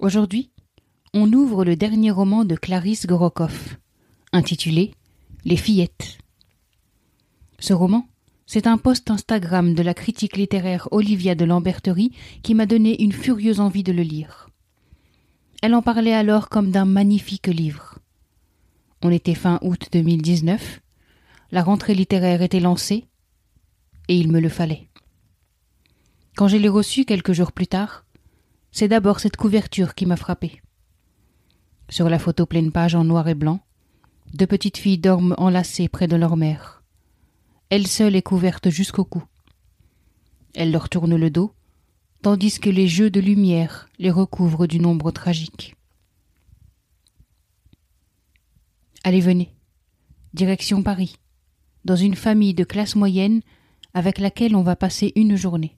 Aujourd'hui, on ouvre le dernier roman de Clarisse Gorokoff, intitulé Les fillettes. Ce roman, c'est un post Instagram de la critique littéraire Olivia de Lamberterie qui m'a donné une furieuse envie de le lire. Elle en parlait alors comme d'un magnifique livre. On était fin août 2019, la rentrée littéraire était lancée, et il me le fallait. Quand je l'ai reçu quelques jours plus tard, c'est d'abord cette couverture qui m'a frappé. Sur la photo pleine page en noir et blanc, deux petites filles dorment enlacées près de leur mère. Elle seule est couverte jusqu'au cou. Elle leur tourne le dos, tandis que les jeux de lumière les recouvrent d'une ombre tragique. Allez, venez. Direction Paris, dans une famille de classe moyenne avec laquelle on va passer une journée.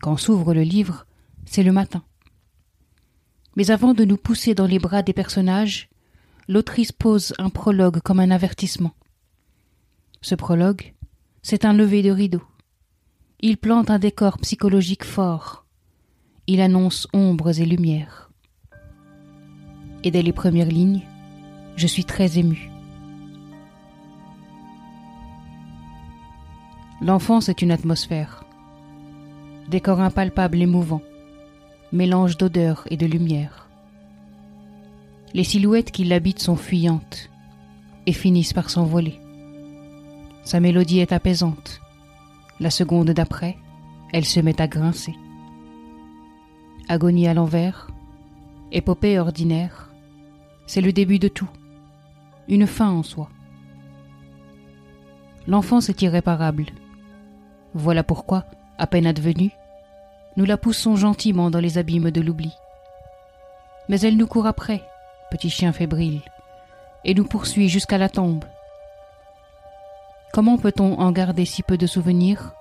Quand s'ouvre le livre, c'est le matin. Mais avant de nous pousser dans les bras des personnages, l'autrice pose un prologue comme un avertissement. Ce prologue, c'est un lever de rideau. Il plante un décor psychologique fort. Il annonce ombres et lumières. Et dès les premières lignes, je suis très ému. L'enfance est une atmosphère. Décor impalpable et mouvant, mélange d'odeurs et de lumière. Les silhouettes qui l'habitent sont fuyantes et finissent par s'envoler. Sa mélodie est apaisante. La seconde d'après, elle se met à grincer. Agonie à l'envers, épopée ordinaire, c'est le début de tout, une fin en soi. L'enfance est irréparable. Voilà pourquoi, à peine advenue, nous la poussons gentiment dans les abîmes de l'oubli. Mais elle nous court après, petit chien fébrile, et nous poursuit jusqu'à la tombe. Comment peut-on en garder si peu de souvenirs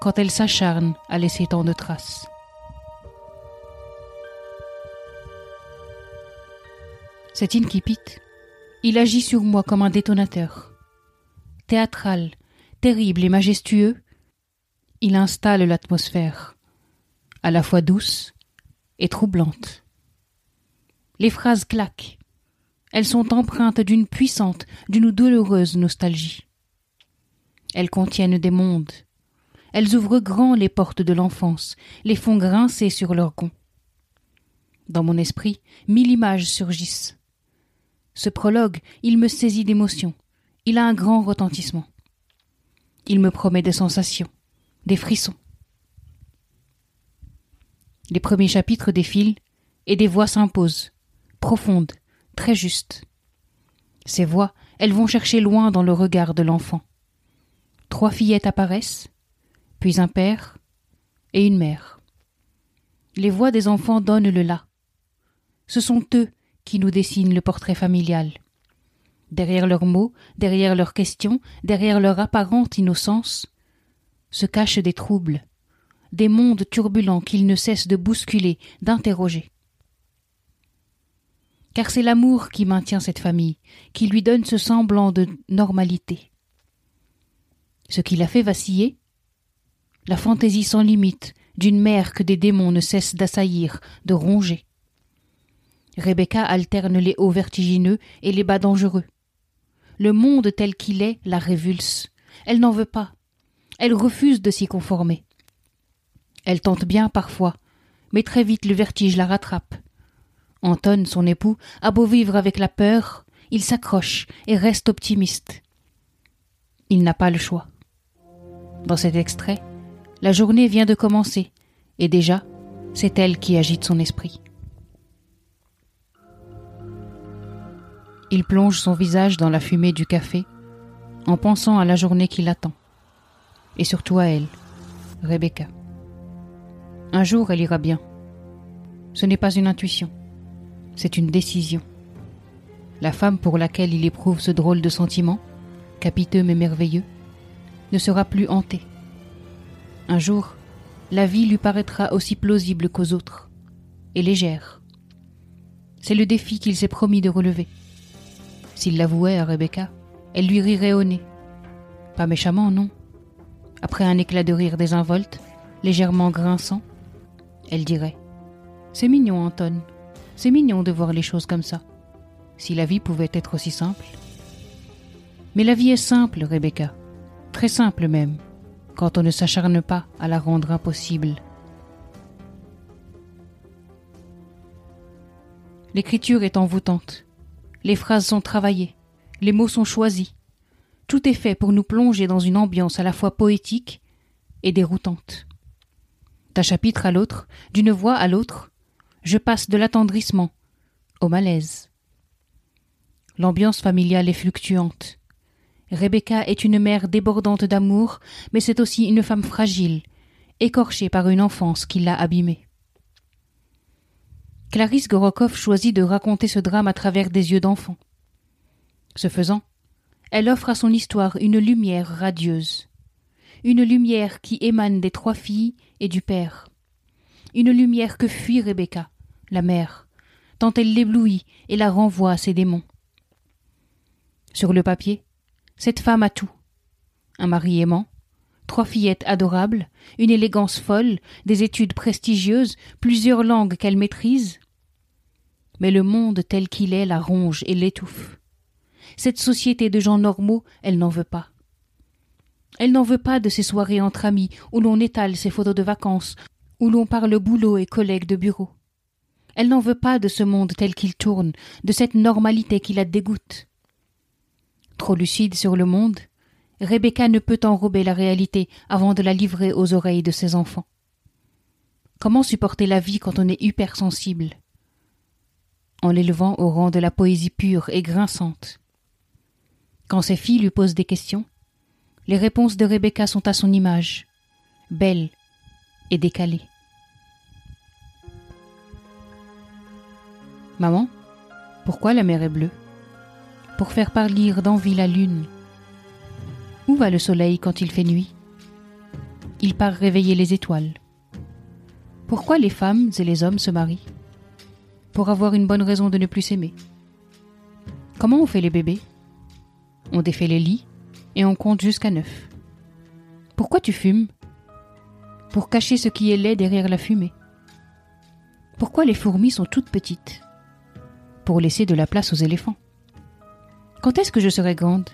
quand elle s'acharne à laisser tant de traces? Cet incipit, il agit sur moi comme un détonateur. Théâtral, terrible et majestueux, il installe l'atmosphère, à la fois douce et troublante. Les phrases claquent. Elles sont empreintes d'une puissante, d'une douloureuse nostalgie. Elles contiennent des mondes. Elles ouvrent grand les portes de l'enfance, les font grincer sur leurs gonds. Dans mon esprit, mille images surgissent. Ce prologue, il me saisit d'émotion. Il a un grand retentissement. Il me promet des sensations, des frissons. Les premiers chapitres défilent et des voix s'imposent, profondes, très justes. Ces voix, elles vont chercher loin dans le regard de l'enfant. Trois fillettes apparaissent, puis un père et une mère. Les voix des enfants donnent le là. Ce sont eux qui nous dessinent le portrait familial. Derrière leurs mots, derrière leurs questions, derrière leur apparente innocence, se cachent des troubles, des mondes turbulents qu'ils ne cessent de bousculer, d'interroger. Car c'est l'amour qui maintient cette famille, qui lui donne ce semblant de normalité. Ce qui l'a fait vaciller La fantaisie sans limite d'une mère que des démons ne cessent d'assaillir, de ronger. Rebecca alterne les hauts vertigineux et les bas dangereux. Le monde tel qu'il est la révulse. Elle n'en veut pas. Elle refuse de s'y conformer. Elle tente bien parfois, mais très vite le vertige la rattrape. Anton, son époux, a beau vivre avec la peur, il s'accroche et reste optimiste. Il n'a pas le choix. Dans cet extrait, la journée vient de commencer, et déjà, c'est elle qui agite son esprit. Il plonge son visage dans la fumée du café, en pensant à la journée qui l'attend, et surtout à elle, Rebecca. Un jour, elle ira bien. Ce n'est pas une intuition, c'est une décision. La femme pour laquelle il éprouve ce drôle de sentiment, capiteux mais merveilleux, ne sera plus hantée. Un jour, la vie lui paraîtra aussi plausible qu'aux autres, et légère. C'est le défi qu'il s'est promis de relever. S'il l'avouait à Rebecca, elle lui rirait au nez. Pas méchamment, non. Après un éclat de rire désinvolte, légèrement grinçant, elle dirait C'est mignon, Anton. C'est mignon de voir les choses comme ça. Si la vie pouvait être aussi simple. Mais la vie est simple, Rebecca. Très simple même, quand on ne s'acharne pas à la rendre impossible. L'écriture est envoûtante. Les phrases sont travaillées, les mots sont choisis. Tout est fait pour nous plonger dans une ambiance à la fois poétique et déroutante. D'un chapitre à l'autre, d'une voix à l'autre, je passe de l'attendrissement au malaise. L'ambiance familiale est fluctuante. Rebecca est une mère débordante d'amour, mais c'est aussi une femme fragile, écorchée par une enfance qui l'a abîmée. Clarisse Gorokoff choisit de raconter ce drame à travers des yeux d'enfant. Ce faisant, elle offre à son histoire une lumière radieuse, une lumière qui émane des trois filles et du père, une lumière que fuit Rebecca, la mère, tant elle l'éblouit et la renvoie à ses démons. Sur le papier, cette femme a tout un mari aimant, trois fillettes adorables, une élégance folle, des études prestigieuses, plusieurs langues qu'elle maîtrise. Mais le monde tel qu'il est la ronge et l'étouffe. Cette société de gens normaux, elle n'en veut pas. Elle n'en veut pas de ces soirées entre amis où l'on étale ses photos de vacances, où l'on parle boulot et collègues de bureau. Elle n'en veut pas de ce monde tel qu'il tourne, de cette normalité qui la dégoûte. Trop lucide sur le monde, Rebecca ne peut enrober la réalité avant de la livrer aux oreilles de ses enfants. Comment supporter la vie quand on est hypersensible? En l'élevant au rang de la poésie pure et grinçante. Quand ses filles lui posent des questions, les réponses de Rebecca sont à son image, belles et décalées. Maman, pourquoi la mer est bleue? Pour faire pâlir d'envie la lune où va le soleil quand il fait nuit? Il part réveiller les étoiles. Pourquoi les femmes et les hommes se marient? Pour avoir une bonne raison de ne plus s'aimer. Comment on fait les bébés? On défait les lits et on compte jusqu'à neuf. Pourquoi tu fumes? Pour cacher ce qui est laid derrière la fumée. Pourquoi les fourmis sont toutes petites? Pour laisser de la place aux éléphants. Quand est-ce que je serai grande?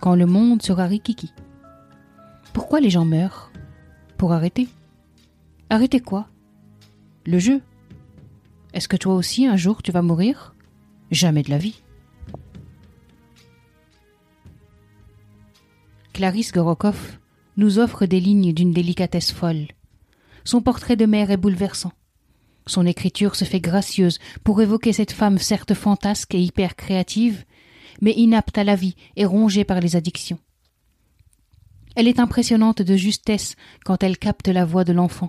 Quand le monde sera rikiki. Pourquoi les gens meurent? Pour arrêter. Arrêter quoi? Le jeu. Est-ce que toi aussi un jour tu vas mourir? Jamais de la vie. Clarisse Gorokoff nous offre des lignes d'une délicatesse folle. Son portrait de mère est bouleversant. Son écriture se fait gracieuse pour évoquer cette femme certes fantasque et hyper créative, mais inapte à la vie et rongée par les addictions. Elle est impressionnante de justesse quand elle capte la voix de l'enfant.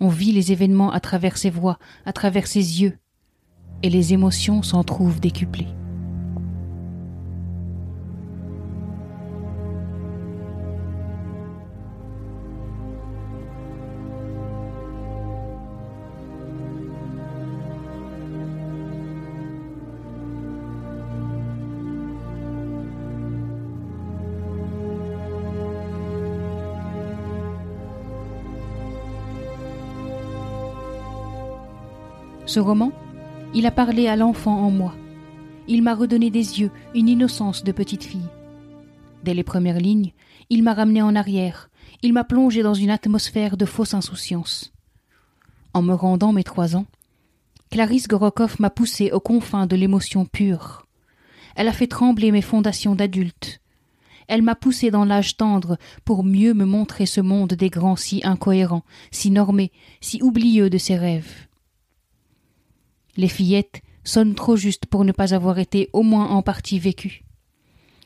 On vit les événements à travers ses voix, à travers ses yeux, et les émotions s'en trouvent décuplées. Ce roman, il a parlé à l'enfant en moi. Il m'a redonné des yeux, une innocence de petite fille. Dès les premières lignes, il m'a ramené en arrière, il m'a plongé dans une atmosphère de fausse insouciance. En me rendant mes trois ans, Clarisse Gorokoff m'a poussé aux confins de l'émotion pure. Elle a fait trembler mes fondations d'adulte. Elle m'a poussé dans l'âge tendre pour mieux me montrer ce monde des grands si incohérents, si normés, si oublieux de ses rêves. Les fillettes sonnent trop juste pour ne pas avoir été au moins en partie vécues.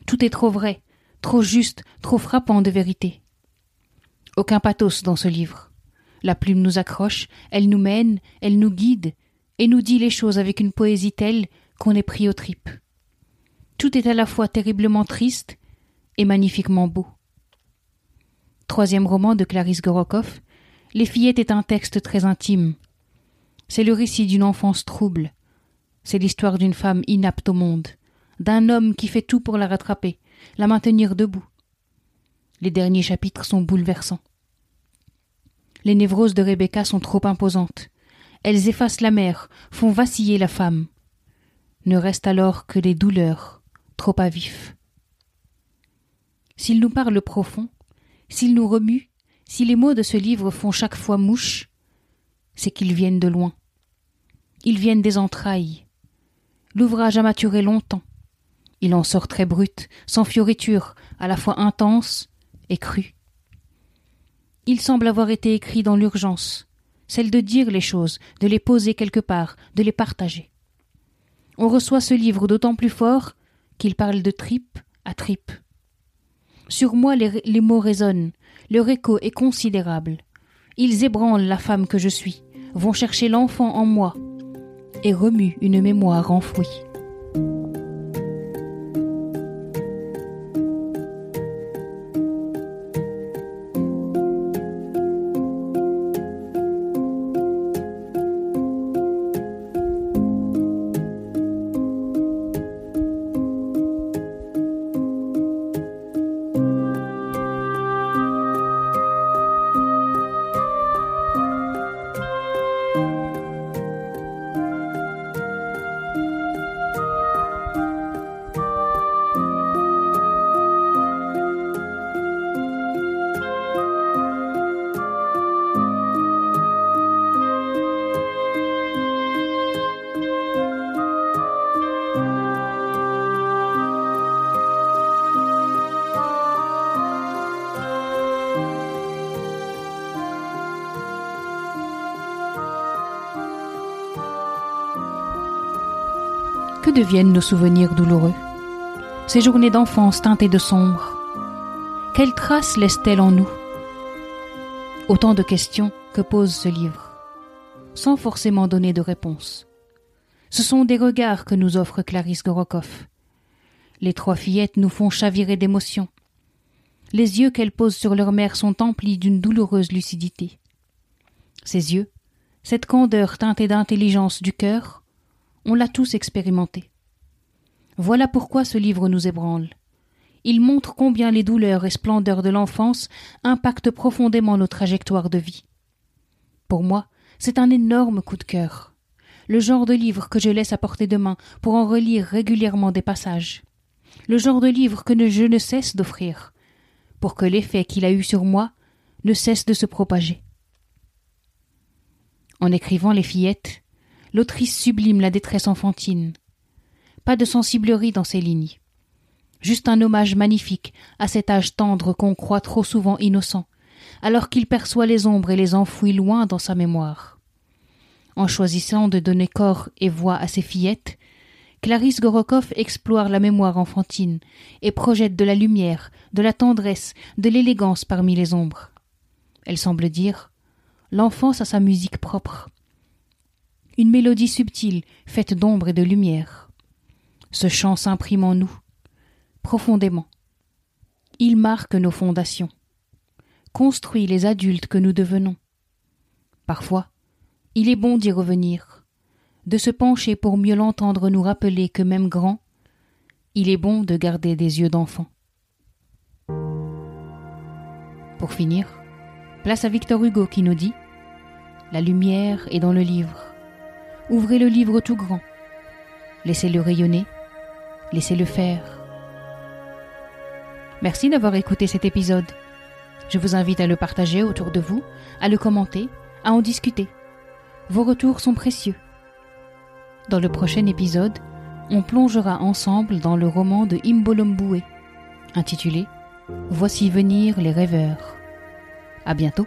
Tout est trop vrai, trop juste, trop frappant de vérité. Aucun pathos dans ce livre. La plume nous accroche, elle nous mène, elle nous guide, et nous dit les choses avec une poésie telle qu'on est pris aux tripes. Tout est à la fois terriblement triste et magnifiquement beau. Troisième roman de Clarisse Gorokoff, Les fillettes est un texte très intime. C'est le récit d'une enfance trouble. C'est l'histoire d'une femme inapte au monde, d'un homme qui fait tout pour la rattraper, la maintenir debout. Les derniers chapitres sont bouleversants. Les névroses de Rebecca sont trop imposantes. Elles effacent la mère, font vaciller la femme. Ne reste alors que les douleurs, trop à vif. S'il nous parle profond, s'il nous remue, si les mots de ce livre font chaque fois mouche, c'est qu'ils viennent de loin. Ils viennent des entrailles. L'ouvrage a maturé longtemps. Il en sort très brut, sans fioriture, à la fois intense et cru. Il semble avoir été écrit dans l'urgence, celle de dire les choses, de les poser quelque part, de les partager. On reçoit ce livre d'autant plus fort qu'il parle de tripe à tripe. Sur moi les, les mots résonnent, leur écho est considérable. Ils ébranlent la femme que je suis, vont chercher l'enfant en moi, et remuent une mémoire enfouie. Deviennent nos souvenirs douloureux Ces journées d'enfance teintées de sombre Quelles traces laissent-elles en nous? Autant de questions que pose ce livre, sans forcément donner de réponse. Ce sont des regards que nous offre Clarisse Gorokoff. Les trois fillettes nous font chavirer d'émotion. Les yeux qu'elles posent sur leur mère sont emplis d'une douloureuse lucidité. Ces yeux, cette candeur teintée d'intelligence du cœur, on l'a tous expérimenté. Voilà pourquoi ce livre nous ébranle. Il montre combien les douleurs et splendeurs de l'enfance impactent profondément nos trajectoires de vie. Pour moi, c'est un énorme coup de cœur. Le genre de livre que je laisse à portée de main pour en relire régulièrement des passages. Le genre de livre que je ne cesse d'offrir, pour que l'effet qu'il a eu sur moi ne cesse de se propager. En écrivant Les fillettes, l'autrice sublime la détresse enfantine. Pas de sensiblerie dans ses lignes. Juste un hommage magnifique à cet âge tendre qu'on croit trop souvent innocent, alors qu'il perçoit les ombres et les enfouit loin dans sa mémoire. En choisissant de donner corps et voix à ses fillettes, Clarisse Gorokoff explore la mémoire enfantine et projette de la lumière, de la tendresse, de l'élégance parmi les ombres. Elle semble dire L'enfance a sa musique propre, une mélodie subtile, faite d'ombre et de lumière. Ce chant s'imprime en nous, profondément. Il marque nos fondations, construit les adultes que nous devenons. Parfois, il est bon d'y revenir, de se pencher pour mieux l'entendre nous rappeler que même grand, il est bon de garder des yeux d'enfant. Pour finir, place à Victor Hugo qui nous dit La lumière est dans le livre. Ouvrez le livre tout grand. Laissez-le rayonner. Laissez-le faire. Merci d'avoir écouté cet épisode. Je vous invite à le partager autour de vous, à le commenter, à en discuter. Vos retours sont précieux. Dans le prochain épisode, on plongera ensemble dans le roman de Imbolomboué, intitulé Voici venir les rêveurs. À bientôt.